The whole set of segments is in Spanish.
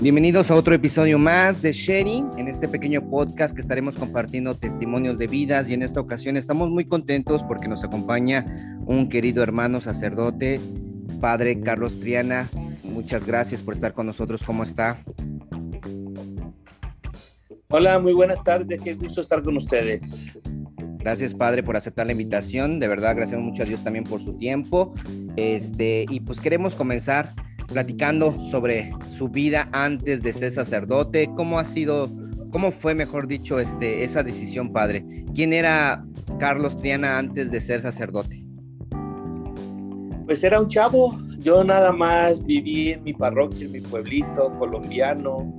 Bienvenidos a otro episodio más de Sharing, en este pequeño podcast que estaremos compartiendo testimonios de vidas y en esta ocasión estamos muy contentos porque nos acompaña un querido hermano sacerdote, Padre Carlos Triana. Muchas gracias por estar con nosotros. ¿Cómo está? Hola, muy buenas tardes. Qué gusto estar con ustedes. Gracias, Padre, por aceptar la invitación. De verdad, gracias mucho a Dios también por su tiempo. Este, y pues queremos comenzar platicando sobre su vida antes de ser sacerdote, cómo ha sido, cómo fue, mejor dicho, este, esa decisión, padre. ¿Quién era Carlos Triana antes de ser sacerdote? Pues era un chavo, yo nada más viví en mi parroquia, en mi pueblito colombiano,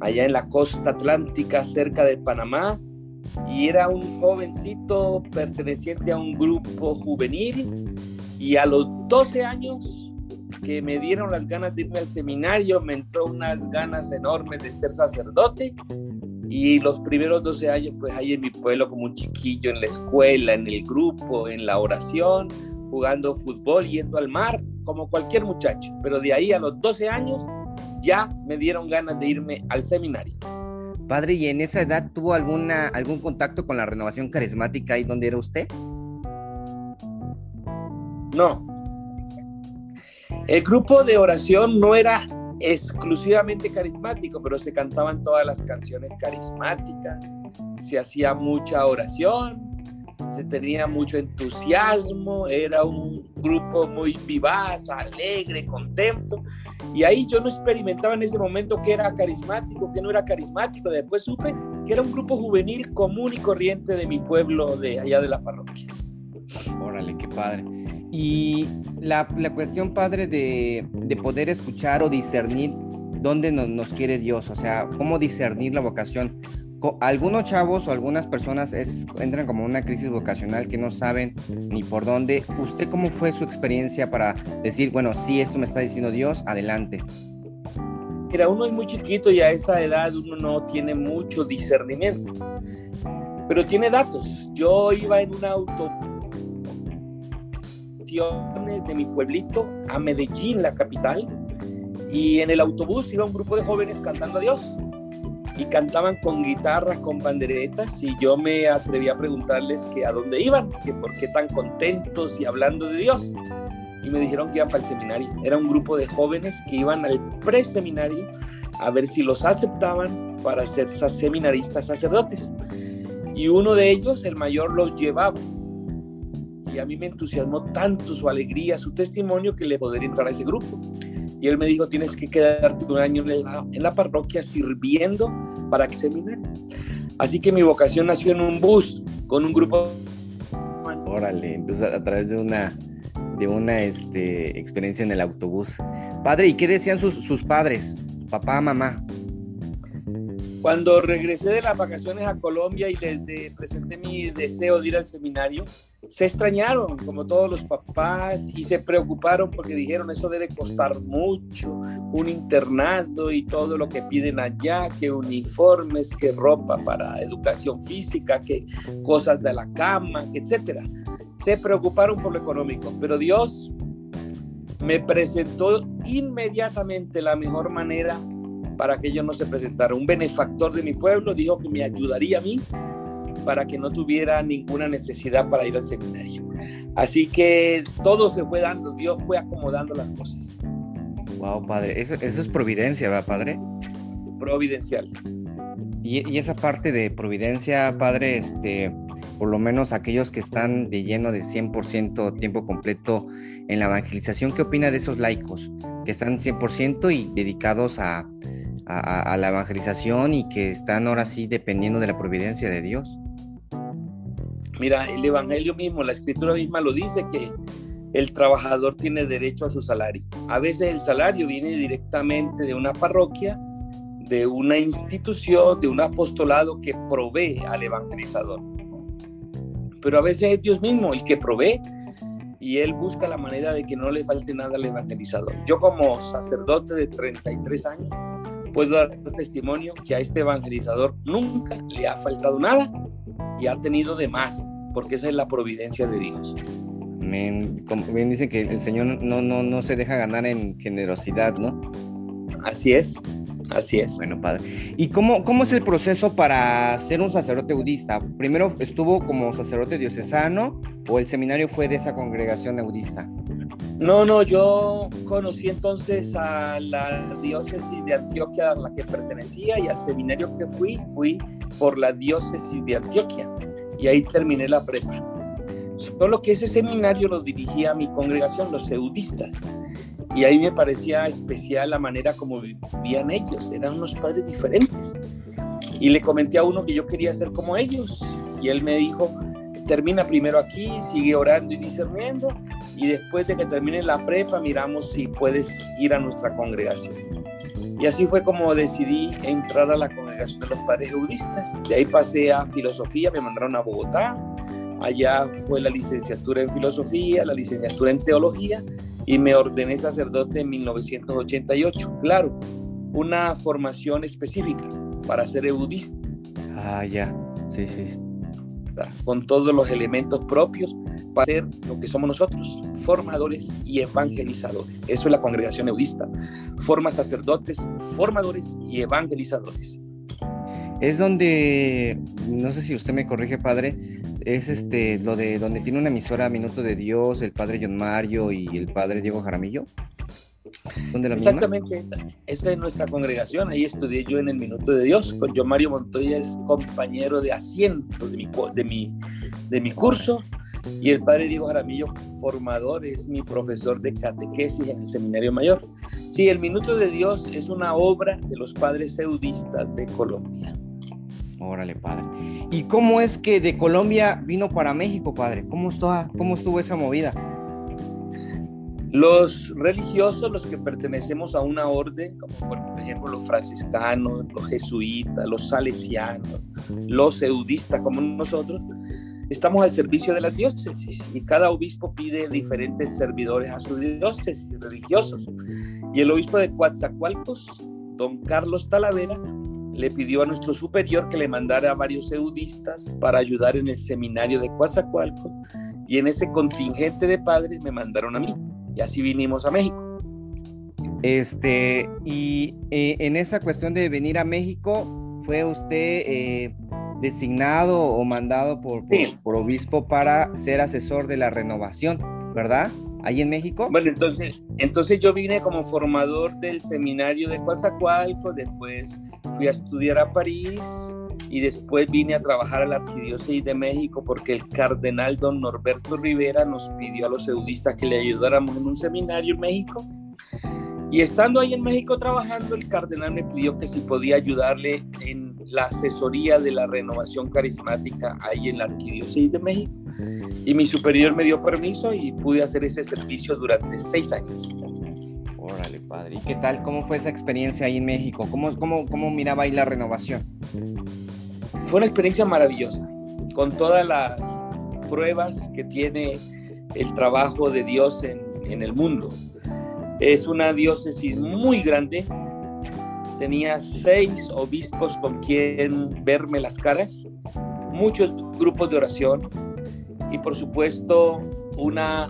allá en la costa atlántica, cerca de Panamá, y era un jovencito perteneciente a un grupo juvenil, y a los 12 años que me dieron las ganas de irme al seminario, me entró unas ganas enormes de ser sacerdote y los primeros 12 años pues ahí en mi pueblo como un chiquillo en la escuela, en el grupo, en la oración, jugando fútbol, yendo al mar, como cualquier muchacho. Pero de ahí a los 12 años ya me dieron ganas de irme al seminario. Padre, ¿y en esa edad tuvo alguna, algún contacto con la renovación carismática ahí donde era usted? No, el grupo de oración no era exclusivamente carismático, pero se cantaban todas las canciones carismáticas, se hacía mucha oración, se tenía mucho entusiasmo, era un grupo muy vivaz, alegre, contento. Y ahí yo no experimentaba en ese momento que era carismático, que no era carismático. Después supe que era un grupo juvenil común y corriente de mi pueblo, de allá de la parroquia. Órale, qué padre. Y la, cuestión, padre, de, poder escuchar o discernir dónde nos, quiere Dios, o sea, cómo discernir la vocación. Algunos chavos o algunas personas entran como en una crisis vocacional que no saben ni por dónde. ¿Usted cómo fue su experiencia para decir, bueno, sí, esto me está diciendo Dios, adelante? Mira, uno es muy chiquito y a esa edad uno no tiene mucho discernimiento, pero tiene datos. Yo iba en un auto de mi pueblito a Medellín, la capital, y en el autobús iba un grupo de jóvenes cantando a Dios. Y cantaban con guitarras, con banderetas, y yo me atreví a preguntarles que a dónde iban, que por qué tan contentos y hablando de Dios. Y me dijeron que iban para el seminario. Era un grupo de jóvenes que iban al preseminario a ver si los aceptaban para ser seminaristas sacerdotes. Y uno de ellos, el mayor, los llevaba y a mí me entusiasmó tanto su alegría, su testimonio, que le poder entrar a ese grupo. Y él me dijo, tienes que quedarte un año en la, parroquia sirviendo para que seminario. Así que mi vocación nació en un bus con un grupo. Órale, entonces a, través de una, de una este, experiencia en el autobús. Padre, ¿y qué decían sus, sus padres? Papá, mamá. Cuando regresé de las vacaciones a Colombia y les presenté mi deseo de ir al seminario, se extrañaron, como todos los papás, y se preocuparon porque dijeron, eso debe costar mucho, un internado y todo lo que piden allá, que uniformes, que ropa para educación física, que cosas de la cama, etcétera. Se preocuparon por lo económico, pero Dios me presentó inmediatamente la mejor manera para que ellos no se presentaran. Un benefactor de mi pueblo dijo que me ayudaría a mí para que no tuviera ninguna necesidad para ir al seminario. Así que todo se fue dando, Dios fue acomodando las cosas. Wow, padre, eso, es providencia, ¿verdad, padre? Providencial. Y, y, esa parte de providencia, padre, este, por lo menos aquellos que están de lleno de 100% tiempo completo en la evangelización, ¿qué opina de esos laicos que están 100% y dedicados a, a, la evangelización y que están ahora sí dependiendo de la providencia de Dios. Mira, el Evangelio mismo, la escritura misma lo dice que el trabajador tiene derecho a su salario. A veces el salario viene directamente de una parroquia, de una institución, de un apostolado que provee al evangelizador. Pero a veces es Dios mismo el que provee y él busca la manera de que no le falte nada al evangelizador. Yo como sacerdote de 33 años, puedo dar testimonio que a este evangelizador nunca le ha faltado nada y ha tenido de más, porque esa es la providencia de Dios. Como bien que el Señor no, no, no se deja ganar en generosidad, ¿no? Así es. Así es. Bueno, padre. ¿Y cómo, cómo es el proceso para ser un sacerdote eudista? ¿Primero estuvo como sacerdote diocesano o el seminario fue de esa congregación eudista? No, no, yo conocí entonces a la diócesis de Antioquia a la que pertenecía y al seminario que fui, fui por la diócesis de Antioquia y ahí terminé la prepa. Solo que ese seminario lo dirigía mi congregación, los eudistas. Y ahí me parecía especial la manera como vivían ellos, eran unos padres diferentes. Y le comenté a uno que yo quería ser como ellos. Y él me dijo, termina primero aquí, sigue orando y discerniendo. Y después de que termine la prepa, miramos si puedes ir a nuestra congregación. Y así fue como decidí entrar a la congregación de los padres eudistas. De ahí pasé a filosofía, me mandaron a Bogotá. Allá fue la licenciatura en filosofía, la licenciatura en teología y me ordené sacerdote en 1988. Claro, una formación específica para ser eudista. Ah, ya, sí, sí. Con todos los elementos propios para ser lo que somos nosotros, formadores y evangelizadores. Eso es la congregación eudista. Forma sacerdotes, formadores y evangelizadores. Es donde, no sé si usted me corrige, padre, es este lo de donde tiene una emisora Minuto de Dios, el padre John Mario y el padre Diego Jaramillo. Exactamente, esa, esa, es nuestra congregación. Ahí estudié yo en el Minuto de Dios. Con John Mario Montoya es compañero de asiento de mi, de mi, de mi curso. Y el padre Diego Jaramillo, formador, es mi profesor de catequesis en el Seminario Mayor. Sí, el Minuto de Dios es una obra de los padres eudistas de Colombia. Órale, padre. ¿Y cómo es que de Colombia vino para México, padre? ¿Cómo, cómo estuvo esa movida? Los religiosos, los que pertenecemos a una orden, como por ejemplo los franciscanos, los jesuitas, los salesianos, los eudistas como nosotros, estamos al servicio de las diócesis y cada obispo pide diferentes servidores a sus diócesis religiosos. Y el obispo de Coatzacoalcos, don Carlos Talavera, le pidió a nuestro superior que le mandara a varios eudistas para ayudar en el seminario de Coazacualco y en ese contingente de padres me mandaron a mí y así vinimos a México. Este, y eh, en esa cuestión de venir a México, ¿fue usted eh, designado o mandado por, por obispo para ser asesor de la renovación, verdad? ahí en México? Bueno, entonces, entonces yo vine como formador del seminario de Coazacualco, después fui a estudiar a París y después vine a trabajar a la Arquidiócesis de México porque el cardenal don Norberto Rivera nos pidió a los eudistas que le ayudáramos en un seminario en México. Y estando ahí en México trabajando, el cardenal me pidió que si podía ayudarle en la asesoría de la renovación carismática ahí en la Arquidiócesis de México. Y mi superior me dio permiso y pude hacer ese servicio durante seis años. Órale, padre. ¿Y qué tal? ¿Cómo fue esa experiencia ahí en México? ¿Cómo, cómo, cómo miraba ahí la renovación? Fue una experiencia maravillosa, con todas las pruebas que tiene el trabajo de Dios en, en el mundo. Es una diócesis muy grande. Tenía seis obispos con quien verme las caras, muchos grupos de oración y por supuesto una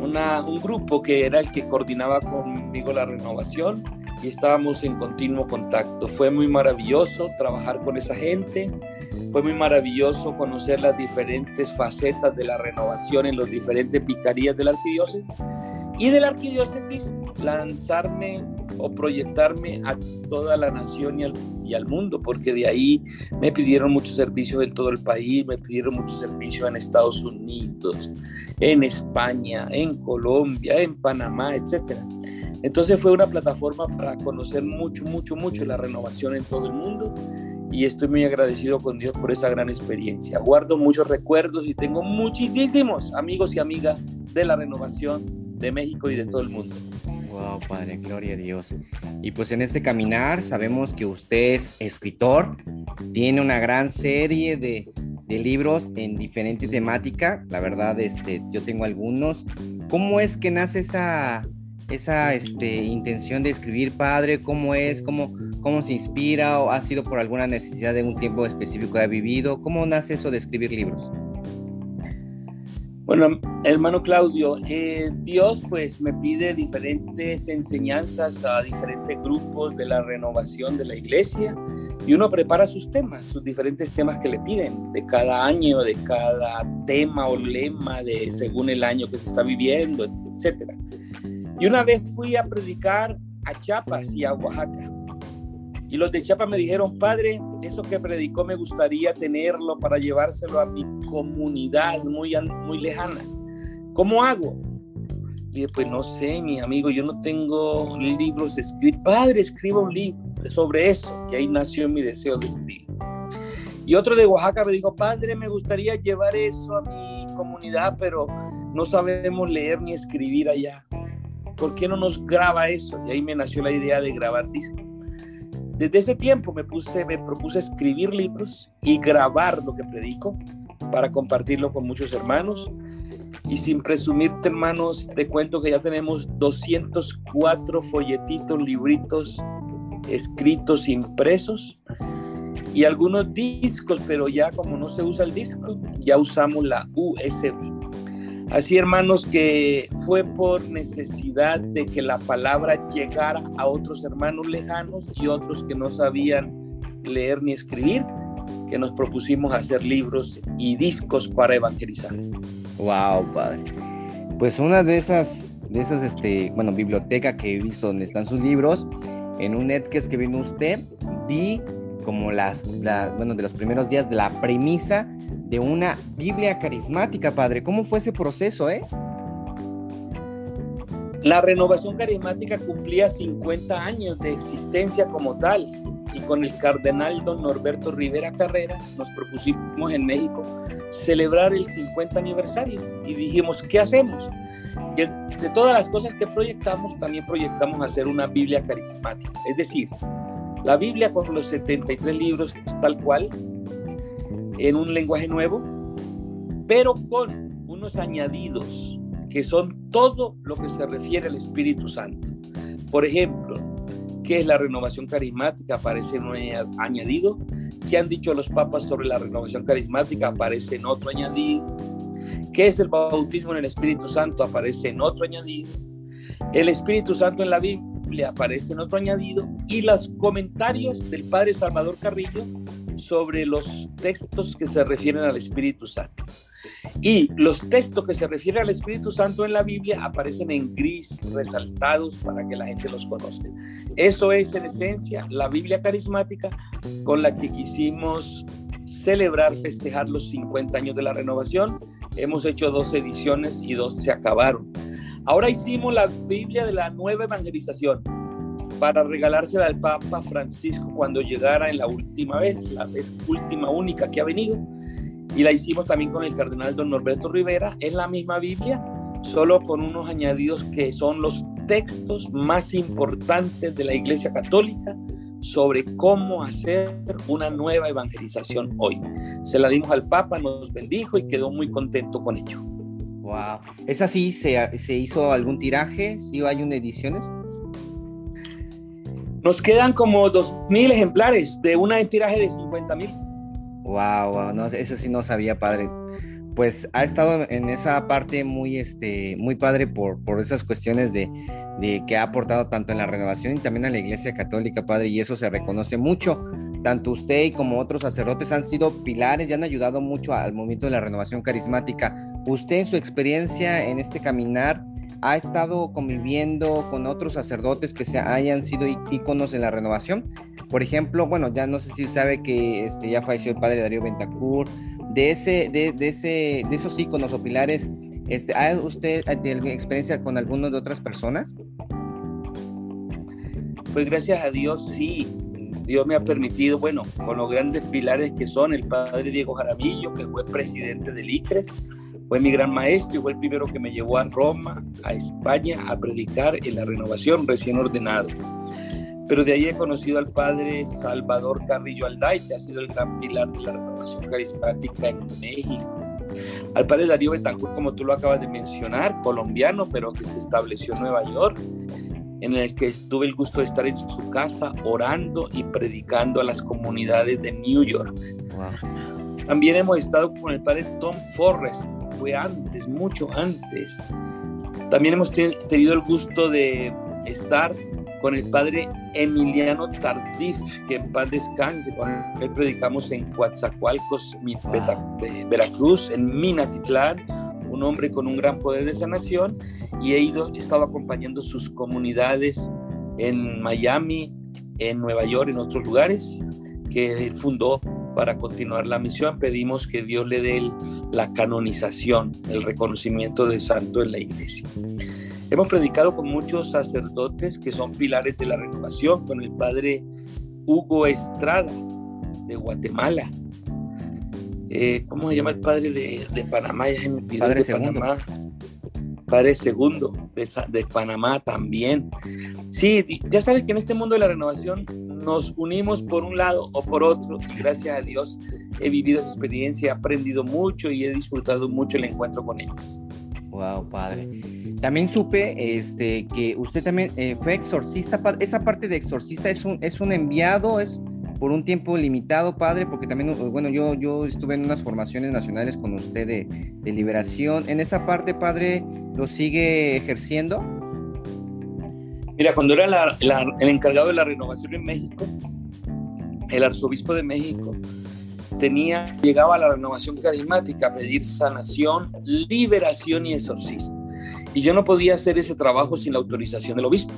un grupo que era el que coordinaba conmigo la renovación y estábamos en continuo contacto. Fue muy maravilloso trabajar con esa gente, fue muy maravilloso conocer las diferentes facetas de la renovación en las diferentes vicarías de la arquidiócesis y de la arquidiócesis lanzarme o proyectarme a toda la nación y al, y al, mundo, porque de ahí me pidieron muchos servicios en todo el país, me pidieron muchos servicios en Estados Unidos, en España, en Colombia, en Panamá, etc. Entonces fue una plataforma para conocer mucho, mucho, mucho la renovación en todo el mundo y estoy muy agradecido con Dios por esa gran experiencia. Guardo muchos recuerdos y tengo muchísimos amigos y amigas de la renovación de México y de todo el mundo. Wow, Padre, gloria a Dios. Y pues en este caminar sabemos que usted es escritor, tiene una gran serie de, de libros en diferente temática. La verdad, este, yo tengo algunos. ¿Cómo es que nace esa, esa este, intención de escribir, padre? ¿Cómo es? ¿Cómo, ¿Cómo se inspira? ¿O ha sido por alguna necesidad de un tiempo específico que ha vivido? ¿Cómo nace eso de escribir libros? Bueno, hermano Claudio, eh, Dios pues me pide diferentes enseñanzas a diferentes grupos de la renovación de la iglesia y uno prepara sus temas, sus diferentes temas que le piden de cada año, de cada tema o lema de según el año que se está viviendo, etcétera. Y una vez fui a predicar a Chiapas y a Oaxaca. Y los de Chiapas me dijeron, padre, eso que predicó me gustaría tenerlo para llevárselo a mi comunidad muy, muy lejana. ¿Cómo hago? Y dije, pues no sé, mi amigo, yo no tengo libros escritos. Padre, escriba un libro sobre eso. Y ahí nació mi deseo de escribir. Y otro de Oaxaca me dijo, padre, me gustaría llevar eso a mi comunidad, pero no sabemos leer ni escribir allá. ¿Por qué no nos graba eso? Y ahí me nació la idea de grabar discos. Desde ese tiempo me, puse, me propuse escribir libros y grabar lo que predico para compartirlo con muchos hermanos. Y sin presumirte, hermanos, te cuento que ya tenemos 204 folletitos, libritos escritos, impresos y algunos discos, pero ya como no se usa el disco, ya usamos la USB. Así, hermanos, que fue por necesidad de que la palabra llegara a otros hermanos lejanos y otros que no sabían leer ni escribir, que nos propusimos hacer libros y discos para evangelizar. Wow, padre. Pues una de esas, de esas, este, bueno, biblioteca que he visto donde están sus libros, en un net que vino usted, vi como las, bueno, de los primeros días de la premisa de una Biblia carismática, padre. ¿Cómo fue ese proceso, eh? La renovación carismática cumplía 50 años de existencia como tal y con el cardenal don Norberto Rivera Carrera nos propusimos en México celebrar el 50 aniversario y dijimos, ¿qué hacemos? Y entre todas las cosas que proyectamos, también proyectamos hacer una Biblia carismática, es decir, la Biblia con los 73 libros tal cual, en un lenguaje nuevo, pero con unos añadidos que son todo lo que se refiere al Espíritu Santo. Por ejemplo, ¿qué es la renovación carismática? Aparece en un añadido. ¿Qué han dicho los papas sobre la renovación carismática? Aparece en otro añadido. ¿Qué es el bautismo en el Espíritu Santo? Aparece en otro añadido. El Espíritu Santo en la Biblia aparece en otro añadido. Y los comentarios del Padre Salvador Carrillo sobre los textos que se refieren al Espíritu Santo. Y los textos que se refieren al Espíritu Santo en la Biblia aparecen en gris, resaltados para que la gente los conozca. Eso es en esencia la Biblia carismática con la que quisimos celebrar, festejar los 50 años de la renovación. Hemos hecho dos ediciones y dos se acabaron. Ahora hicimos la Biblia de la nueva evangelización para regalársela al Papa Francisco cuando llegara en la última vez, la vez última única que ha venido. Y la hicimos también con el cardenal don Norberto Rivera, en la misma Biblia, solo con unos añadidos que son los textos más importantes de la Iglesia Católica sobre cómo hacer una nueva evangelización hoy. Se la dimos al Papa, nos bendijo y quedó muy contento con ello. Wow. ¿Es así? ¿Se, se hizo algún tiraje? ¿Sí hay una ediciones? Nos quedan como 2.000 ejemplares de una tiraje de 50.000. Wow, wow, no, eso sí no sabía, padre. Pues ha estado en esa parte muy, este, muy padre por, por esas cuestiones de, de que ha aportado tanto en la renovación y también a la Iglesia Católica, padre, y eso se reconoce mucho. Tanto usted como otros sacerdotes han sido pilares y han ayudado mucho al movimiento de la renovación carismática. Usted en su experiencia en este caminar, ha estado conviviendo con otros sacerdotes que se hayan sido íconos en la renovación. Por ejemplo, bueno, ya no sé si sabe que este, ya falleció el padre Darío Bentacur. De, ese, de, ese, de esos íconos o pilares, este, ¿ha usted tenido experiencia con alguno de otras personas? Pues gracias a Dios, sí. Dios me ha permitido, bueno, con los grandes pilares que son el padre Diego Jaramillo, que fue presidente del ICRES, fue mi gran maestro y fue el primero que me llevó a Roma, a España, a predicar en la renovación recién ordenado. Pero de ahí he conocido al padre Salvador Carrillo Alday, que ha sido el gran pilar de la renovación carismática en México. Al padre Darío Betancourt, como tú lo acabas de mencionar, colombiano, pero que se estableció en Nueva York, en el que tuve el gusto de estar en su casa orando y predicando a las comunidades de New York. También hemos estado con el padre Tom Forrest, fue antes, mucho antes. También hemos tenido el gusto de estar con el padre Emiliano Tardif, que en paz descanse, con él predicamos en Coatzacoalcos, Veracruz, en Minatitlán, un hombre con un gran poder de sanación, y he ido, he estado acompañando sus comunidades en Miami, en Nueva York, en otros lugares, que él fundó para continuar la misión. Pedimos que Dios le dé la canonización, el reconocimiento de santo en la iglesia. Hemos predicado con muchos sacerdotes que son pilares de la renovación, con el padre Hugo Estrada de Guatemala. Eh, ¿Cómo se llama el padre de, Panamá? Ya padre de Panamá. Padre Segundo de, de Panamá también. Sí, ya sabes que en este mundo de la renovación nos unimos por un lado o por otro y gracias a Dios he vivido esa experiencia, he aprendido mucho y he disfrutado mucho el encuentro con ellos. Wow, padre. También supe este, que usted también eh, fue exorcista. Esa parte de exorcista es un, es un enviado, es por un tiempo limitado, padre, porque también, bueno, yo, yo estuve en unas formaciones nacionales con usted de, liberación. ¿En esa parte, padre, lo sigue ejerciendo? Mira, cuando era el encargado de la renovación en México, el arzobispo de México, tenía, llegaba a la renovación carismática a pedir sanación, liberación y exorcismo. Y yo no podía hacer ese trabajo sin la autorización del obispo.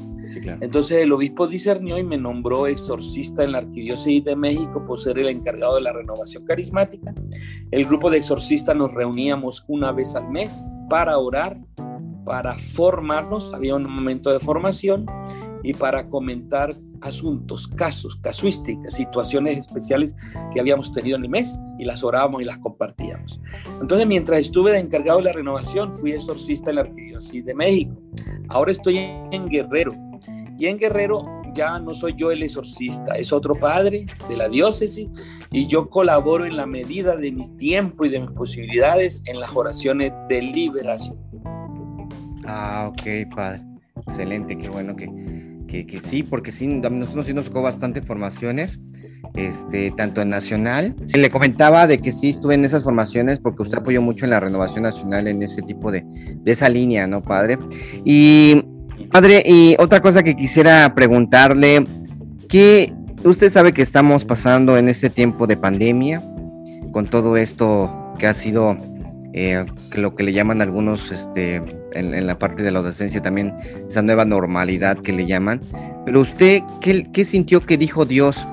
Entonces el obispo discernió y me nombró exorcista en la Arquidiócesis de México por ser el encargado de la renovación carismática. El grupo de exorcistas nos reuníamos una vez al mes para orar, para formarnos, había un momento de formación y para comentar asuntos, casos, casuísticas, situaciones especiales que habíamos tenido en el mes y las orábamos y las compartíamos. Entonces, mientras estuve de encargado de la renovación, fui exorcista en la Arquidiócesis de México. Ahora estoy en Guerrero y en Guerrero ya no soy yo el exorcista, es otro padre de la diócesis y yo colaboro en la medida de mi tiempo y de mis posibilidades en las oraciones de liberación. Ah, ok, padre. Excelente, qué bueno que, que, sí, porque sí, nosotros sí nos tocó bastante formaciones, este, tanto en nacional. le comentaba de que sí estuve en esas formaciones porque usted apoyó mucho en la renovación nacional en ese tipo de, de esa línea, ¿no, padre? Y, padre, y otra cosa que quisiera preguntarle, que usted sabe que estamos pasando en este tiempo de pandemia, con todo esto que ha sido eh, lo que le llaman algunos este, en, la parte de la adolescencia también, esa nueva normalidad que le llaman. Pero usted, ¿qué, sintió que dijo Dios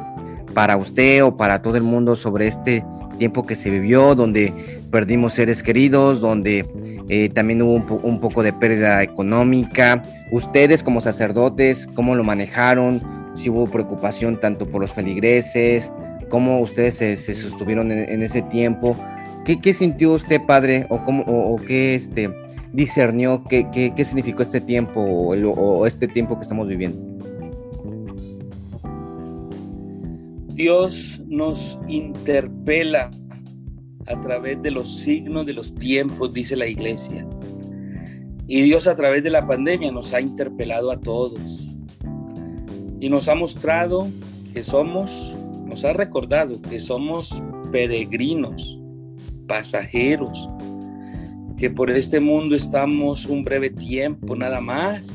para usted o para todo el mundo sobre este tiempo que se vivió, donde perdimos seres queridos, donde eh, también hubo un, poco de pérdida económica? Ustedes como sacerdotes, ¿cómo lo manejaron? Si hubo preocupación tanto por los feligreses, cómo ustedes se, sostuvieron en ese tiempo ¿Qué, sintió usted, padre, o, cómo, o, qué este, discernió, qué, qué, significó este tiempo o, este tiempo que estamos viviendo? Dios nos interpela a través de los signos de los tiempos, dice la iglesia. Y Dios a través de la pandemia nos ha interpelado a todos. Y nos ha mostrado que somos, nos ha recordado que somos peregrinos pasajeros, que por este mundo estamos un breve tiempo nada más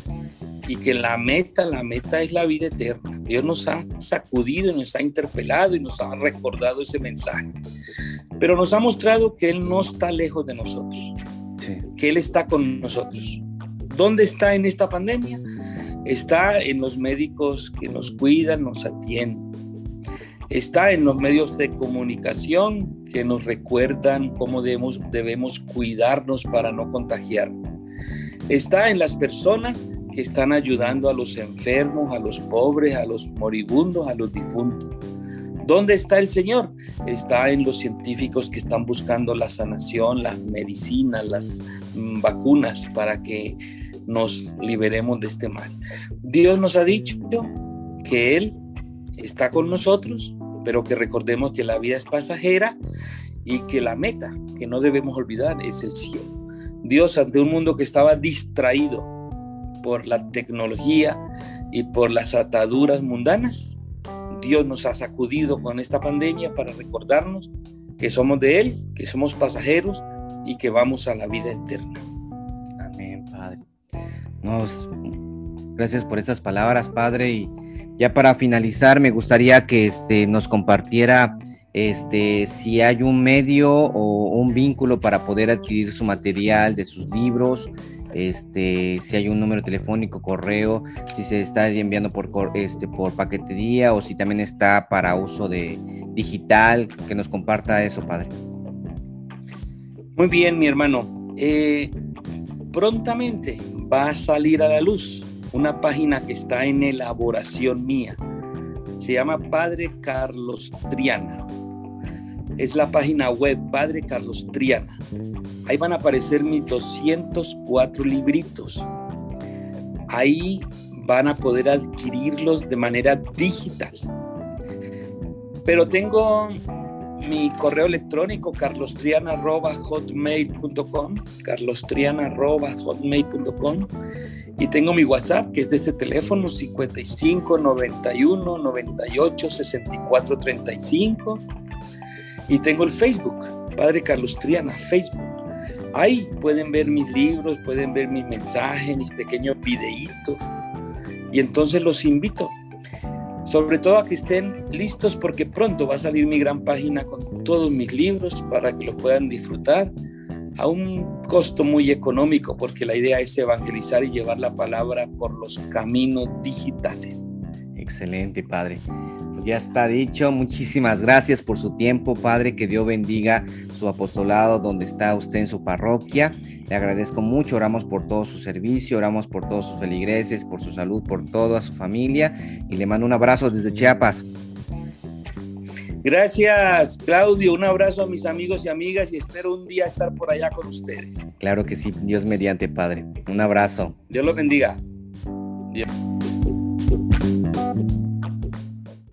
y que la meta, la meta es la vida eterna. Dios nos ha sacudido, nos ha interpelado y nos ha recordado ese mensaje. Pero nos ha mostrado que Él no está lejos de nosotros, que Él está con nosotros. ¿Dónde está en esta pandemia? Está en los médicos que nos cuidan, nos atienden está en los medios de comunicación que nos recuerdan cómo debemos, debemos cuidarnos para no contagiar. Está en las personas que están ayudando a los enfermos, a los pobres, a los moribundos, a los difuntos. ¿Dónde está el Señor? Está en los científicos que están buscando la sanación, las medicinas, las mm, vacunas para que nos liberemos de este mal. Dios nos ha dicho que Él está con nosotros pero que recordemos que la vida es pasajera y que la meta que no debemos olvidar es el cielo. Dios ante un mundo que estaba distraído por la tecnología y por las ataduras mundanas, Dios nos ha sacudido con esta pandemia para recordarnos que somos de Él, que somos pasajeros, y que vamos a la vida eterna. Amén, Padre. Nos, gracias por esas palabras, Padre. Y ya para finalizar, me gustaría que este, nos compartiera este, si hay un medio o un vínculo para poder adquirir su material de sus libros, este, si hay un número telefónico, correo, si se está enviando por, este, por paquetería o si también está para uso de digital, que nos comparta eso, Padre. Muy bien, mi hermano. Eh, prontamente va a salir a la luz una página que está en elaboración mía. Se llama Padre Carlos Triana es la página web Padre Carlos Triana. Ahí van a aparecer mis 204 libritos. Ahí van a poder adquirirlos de manera digital. Pero tengo mi correo electrónico carlostriana.hotmail.com carlostriana.hotmail.com y tengo mi WhatsApp que es de este teléfono 55 91 98 64 35 y tengo el Facebook, Padre Carlos Triana, Facebook. Ahí pueden ver mis libros, pueden ver mis mensajes, mis pequeños videitos. Y entonces los invito, sobre todo a que estén listos porque pronto va a salir mi gran página con todos mis libros para que los puedan disfrutar a un costo muy económico porque la idea es evangelizar y llevar la palabra por los caminos digitales. Excelente, Padre. Pues ya está dicho. Muchísimas gracias por su tiempo, Padre. Que Dios bendiga su apostolado donde está usted en su parroquia. Le agradezco mucho. Oramos por todo su servicio, oramos por todos sus feligreses, por su salud, por toda su familia. Y le mando un abrazo desde Chiapas. Gracias, Claudio. Un abrazo a mis amigos y amigas y espero un día estar por allá con ustedes. Claro que sí, Dios mediante, Padre. Un abrazo. Dios los bendiga. Dios.